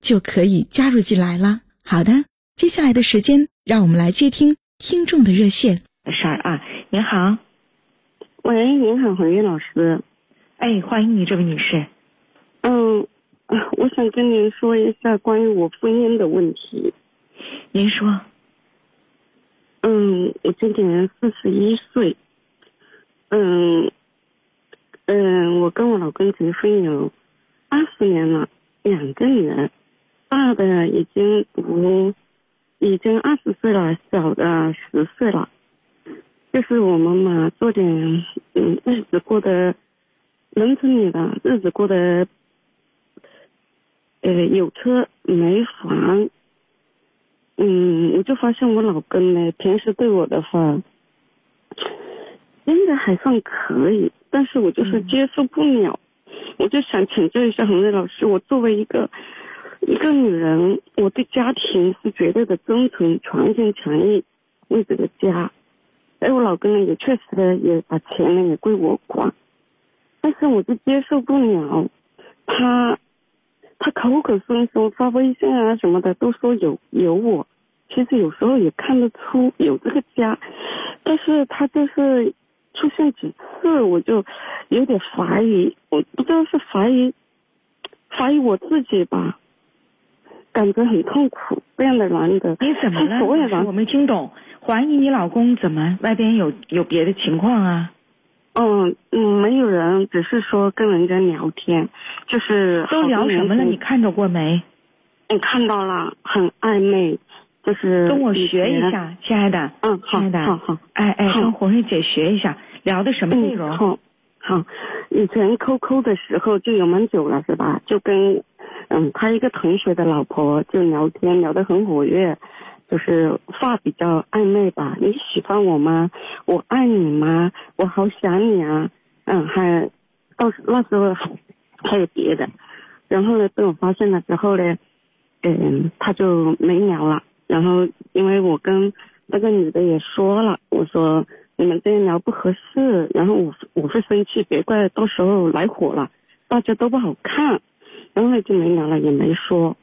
就可以加入进来了。好的，接下来的时间，让我们来接听听众的热线。事儿啊，您好，喂，您好，红玉老师。哎，欢迎你，这位女士。嗯，我想跟您说一下关于我婚姻的问题。您说。嗯，我今年四十一岁。嗯嗯，我跟我老公结婚有二十年了，两个女儿，大的已经读已经二十岁了，小的十岁了。就是我们嘛，做点嗯日子过得农村里的日子过得呃有车没房。嗯，我就发现我老公呢，平时对我的话，真的还算可以，但是我就是接受不了。我就想请教一下洪瑞老师，我作为一个一个女人，我对家庭是绝对的忠诚，全心全意为这个家。哎，我老公呢也确实呢也把钱呢也归我管，但是我就接受不了他。他口口声声发微信啊什么的都说有有我，其实有时候也看得出有这个家，但是他就是出现几次我就有点怀疑，我不知道是怀疑怀疑我自己吧，感觉很痛苦这样的男的。你怎么了？我没听懂，怀疑你老公怎么外边有有别的情况啊？嗯嗯，没有人，只是说跟人家聊天，就是都聊什么了？你看着过没？你看到了，很暧昧，就是跟我学一下，亲爱的。嗯，亲爱的，好好。哎哎，跟红瑞姐学一下，聊的什么内容？好，好。以前 QQ 的时候就有蛮久了，是吧？就跟嗯他一个同学的老婆就聊天，聊得很活跃。就是话比较暧昧吧，你喜欢我吗？我爱你吗？我好想你啊！嗯，还到那时候还还有别的，然后呢，被我发现了之后呢，嗯，他就没聊了。然后因为我跟那个女的也说了，我说你们这样聊不合适，然后我我会生气，别怪到时候来火了，大家都不好看。然后就没聊了，也没说。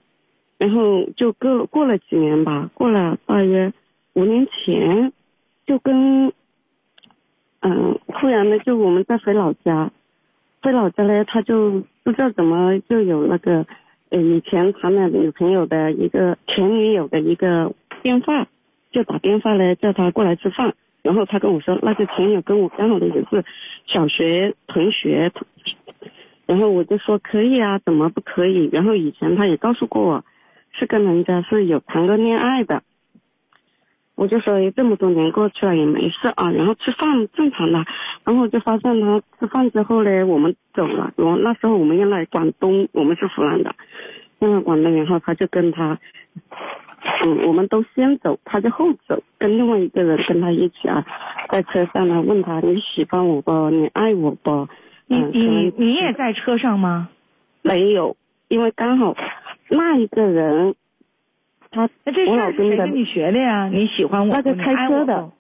然后就过过了几年吧，过了大约五年前，就跟嗯，忽然呢，就我们在回老家，回老家呢，他就不知道怎么就有那个呃以前谈了女朋友的一个前女友的一个电话，就打电话呢叫他过来吃饭，然后他跟我说那个前女友跟我刚好的也是小学同学，然后我就说可以啊，怎么不可以？然后以前他也告诉过我。是跟人家是有谈过恋爱的，我就说这么多年过去了也没事啊，然后吃饭正常的，然后就发现他吃饭之后呢，我们走了，我那时候我们要来广东，我们是湖南的，要来广东，然后他就跟他，嗯，我们都先走，他就后走，跟另外一个人跟他一起啊，在车上呢问他你喜欢我不？你爱我不？你你你也在车上吗？没有，因为刚好。那一个人，他那这我老公的，跟你学的呀？你喜欢我？那个开车的，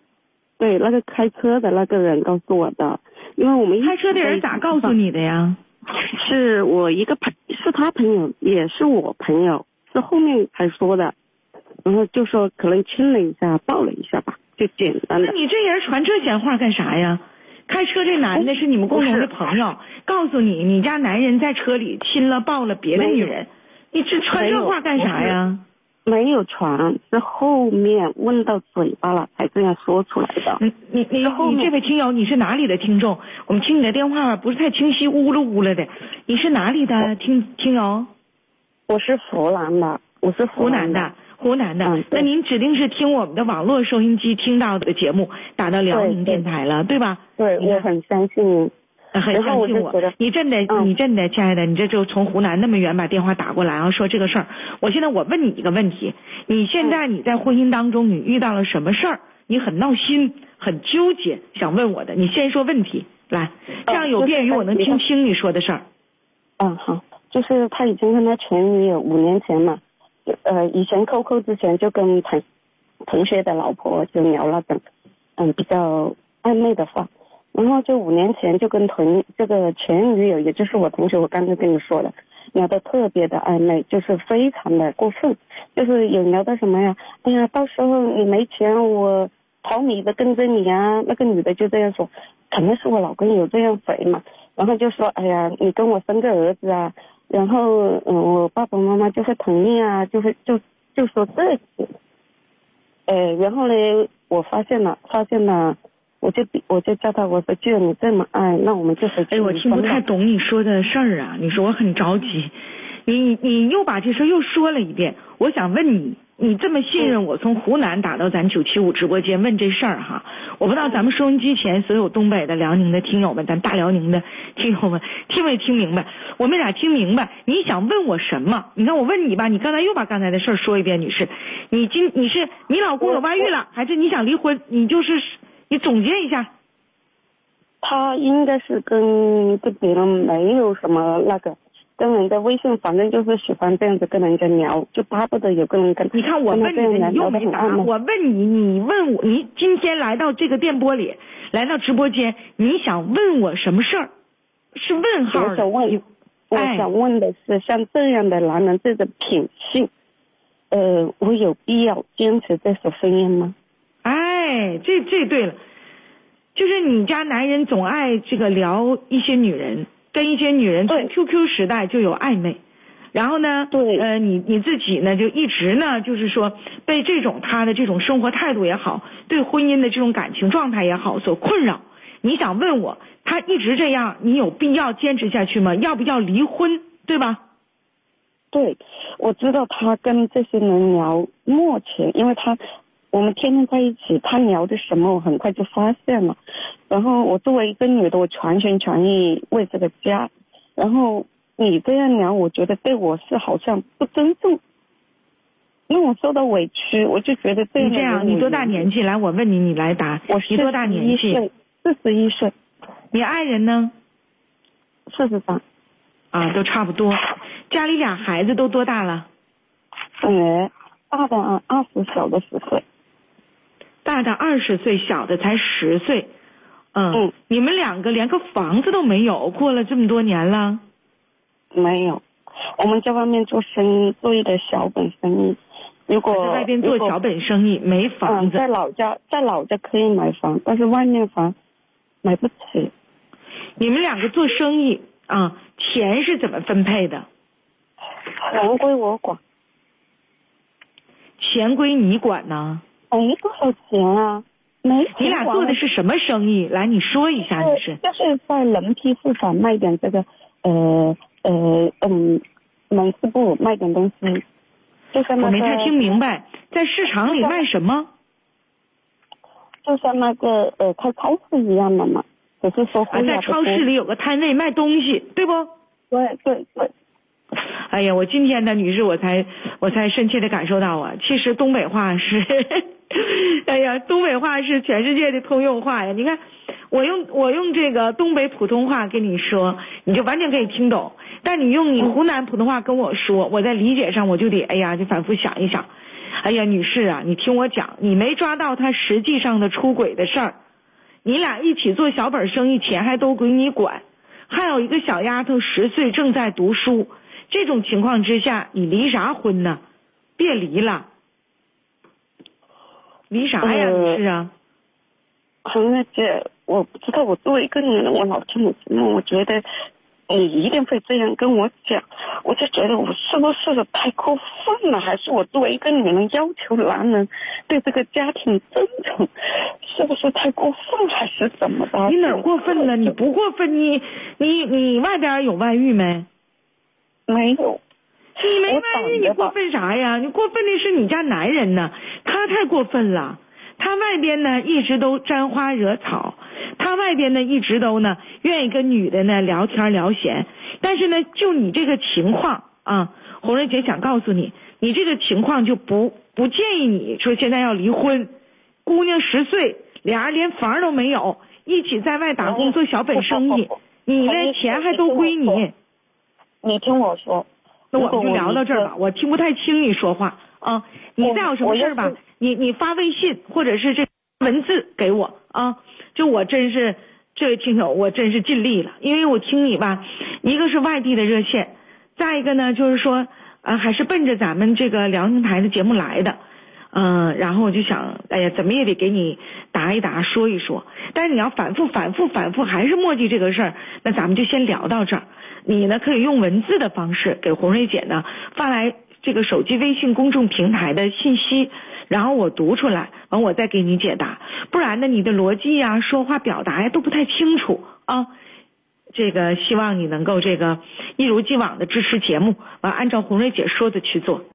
对，那个开车的那个人告诉我的，因为我们开车的人咋告诉你的呀？是我一个朋，是他朋友，也是我朋友，是后面才说的，然后就说可能亲了一下，抱了一下吧，就简单的。那你这人传这闲话干啥呀？开车这男的是你们共同的朋友，告诉你，你家男人在车里亲了抱了别的女人。你这传这话干啥呀？没有传，是后面问到嘴巴了才这样说出来的。你你你你这位听友，你是哪里的听众？我们听你的电话不是太清晰，呜噜呜了的。你是哪里的听听友？我是湖南的，我是湖南的，湖南的。那您指定是听我们的网络收音机听到的节目，打到辽宁电台了，对吧？对，我很相信您。很相信我，你真的，你真的，亲爱的，你这就从湖南那么远把电话打过来，然后说这个事儿。我现在我问你一个问题，你现在你在婚姻当中你遇到了什么事儿？你很闹心，很纠结，想问我的，你先说问题来，这样有便于我能听清你说的事儿。嗯，好，就是他已经跟他前女友五年前嘛，呃，以前 QQ 之前就跟同同学的老婆就聊了等，嗯，比较暧昧的话。然后就五年前就跟同这个前女友，也就是我同学，我刚才跟你说的，聊得特别的暧昧，就是非常的过分，就是有聊到什么呀？哎呀，到时候你没钱，我跑你的跟着你啊。那个女的就这样说，肯定是我老公有这样肥嘛。然后就说，哎呀，你跟我生个儿子啊，然后嗯，我爸爸妈妈就会同意啊，就会就就说这些。呃，然后呢，我发现了，发现了。我就我就叫他，我说既然你这么爱，那我们就回去。哎，我听不太懂你说的事儿啊！你说我很着急，你你又把这事又说了一遍。我想问你，你这么信任我，从湖南打到咱九七五直播间问这事儿哈？我不知道咱们收音机前所有东北的、辽宁的听友们，咱大辽宁的听友们听没听明白？我没咋听明白。你想问我什么？你看我问你吧，你刚才又把刚才的事儿说一遍，女士。你今你是你老公有外遇了，还是你想离婚？你就是。你总结一下，他应该是跟跟别人没有什么那个，跟人家微信，反正就是喜欢这样子跟人家聊，就巴不得有个人跟。你看我问你，你又没答。我问你，你问我，你今天来到这个电波里，来到直播间，你想问我什么事儿？是问号。我想问，我想问的是，像这样的男人，这个品性，呃，我有必要坚持这份婚姻吗？哎，这这对了，就是你家男人总爱这个聊一些女人，跟一些女人从 QQ 时代就有暧昧，然后呢，对，呃，你你自己呢就一直呢就是说被这种他的这种生活态度也好，对婚姻的这种感情状态也好所困扰。你想问我，他一直这样，你有必要坚持下去吗？要不要离婚？对吧？对，我知道他跟这些人聊，目前因为他。我们天天在一起，他聊的什么，我很快就发现了。然后我作为一个女的，我全心全意为这个家。然后你这样聊，我觉得对我是好像不尊重，让我受到委屈，我就觉得你这样，你多大年纪？来，我问你，你来答。我你多大年纪？四十一岁。你爱人呢？四十三。啊，都差不多。家里俩孩子都多大了？呃，大的二十，小的十岁。大的二十岁，小的才十岁，嗯，你们两个连个房子都没有，过了这么多年了，没有，我们在外面做生意，做一点小本生意。如果在外边做小本生意，没房子，在老家，在老家可以买房，但是外面房买不起。你们两个做生意啊，钱是怎么分配的？钱归我管。钱归你管呢？没多少钱啊，没。你俩做的是什么生意？来，你说一下，你是。就是在人批市场卖点这个，呃呃嗯，门市部卖点东西。就像那个。我没太听明白，在市场里卖什么？就像那个呃开超市一样的嘛，只是说。啊，在超市里有个摊位卖东西，对不？对对对。哎呀，我今天呢，女士，我才我才深切的感受到啊，其实东北话是。哎呀，东北话是全世界的通用话呀！你看，我用我用这个东北普通话跟你说，你就完全可以听懂。但你用你湖南普通话跟我说，我在理解上我就得哎呀，就反复想一想。哎呀，女士啊，你听我讲，你没抓到他实际上的出轨的事儿。你俩一起做小本生意，钱还都归你管，还有一个小丫头十岁正在读书。这种情况之下，你离啥婚呢？别离了。离啥呀？你是啊？红月姐，我不知道。我作为一个女人，我老听你节目，我觉得你一定会这样跟我讲，我就觉得我是不是太过分了？还是我作为一个女人要求男人对这个家庭忠诚，是不是太过分？还是怎么的？你哪过分了？你不过分，你你你外边有外遇没？没有。你没外遇，你过分啥呀？你过分的是你家男人呢，他太过分了。他外边呢一直都沾花惹草，他外边呢一直都呢愿意跟女的呢聊天聊闲，但是呢就你这个情况啊，红瑞姐想告诉你，你这个情况就不不建议你说现在要离婚。姑娘十岁，俩人连房都没有，一起在外打工做小本生意，你呢钱还都归你。你听我说。那我们就聊到这儿吧，我听不太清你说话啊。你再有什么事儿吧，你你发微信或者是这文字给我啊。就我真是这位听友，我真是尽力了，因为我听你吧，一个是外地的热线，再一个呢就是说啊，还是奔着咱们这个辽宁台的节目来的，嗯，然后我就想，哎呀，怎么也得给你答一答，说一说。但是你要反复反复反复还是墨迹这个事儿，那咱们就先聊到这儿。你呢可以用文字的方式给红瑞姐呢发来这个手机微信公众平台的信息，然后我读出来，完我再给你解答。不然呢，你的逻辑呀、说话表达呀都不太清楚啊。这个希望你能够这个一如既往的支持节目，完按照红瑞姐说的去做。